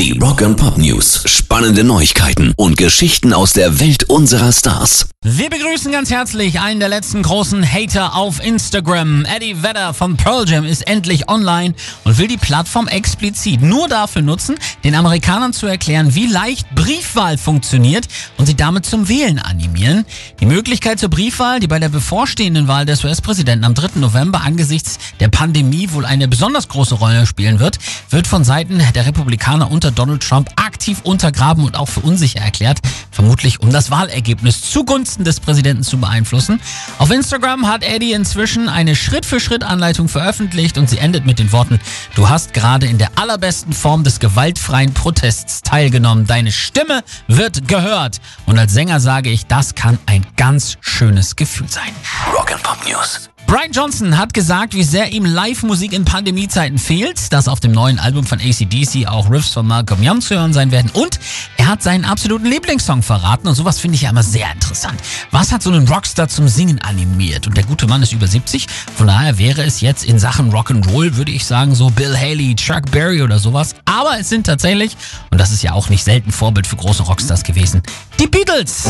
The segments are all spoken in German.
Die Rock and Pop News. Spannende Neuigkeiten und Geschichten aus der Welt unserer Stars. Wir begrüßen ganz herzlich einen der letzten großen Hater auf Instagram. Eddie Vedder von Pearl Jam ist endlich online und will die Plattform explizit nur dafür nutzen, den Amerikanern zu erklären, wie leicht Briefwahl funktioniert und sie damit zum Wählen animieren. Die Möglichkeit zur Briefwahl, die bei der bevorstehenden Wahl des US-Präsidenten am 3. November angesichts der Pandemie wohl eine besonders große Rolle spielen wird, wird von Seiten der Republikaner unter Donald Trump aktiv untergraben und auch für unsicher erklärt, vermutlich um das Wahlergebnis zugunsten des Präsidenten zu beeinflussen. Auf Instagram hat Eddie inzwischen eine Schritt-für-Schritt-Anleitung veröffentlicht und sie endet mit den Worten, du hast gerade in der allerbesten Form des gewaltfreien Protests teilgenommen. Deine Stimme wird gehört. Und als Sänger sage ich, das kann ein ganz schönes Gefühl sein. Rock and Pop News. Brian Johnson hat gesagt, wie sehr ihm Live-Musik in Pandemiezeiten fehlt, dass auf dem neuen Album von ACDC auch Riffs von Malcolm Young zu hören sein werden und er hat seinen absoluten Lieblingssong verraten und sowas finde ich ja immer sehr interessant. Was hat so einen Rockstar zum Singen animiert? Und der gute Mann ist über 70, von daher wäre es jetzt in Sachen Rock'n'Roll, würde ich sagen, so Bill Haley, Chuck Berry oder sowas. Aber es sind tatsächlich, und das ist ja auch nicht selten Vorbild für große Rockstars gewesen, die Beatles.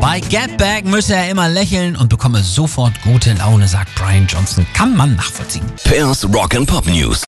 Bei Get Back müsse er immer lächeln und bekomme sofort gute Laune, sagt Brian Johnson. Kann man nachvollziehen. Pairs Rock and Pop News.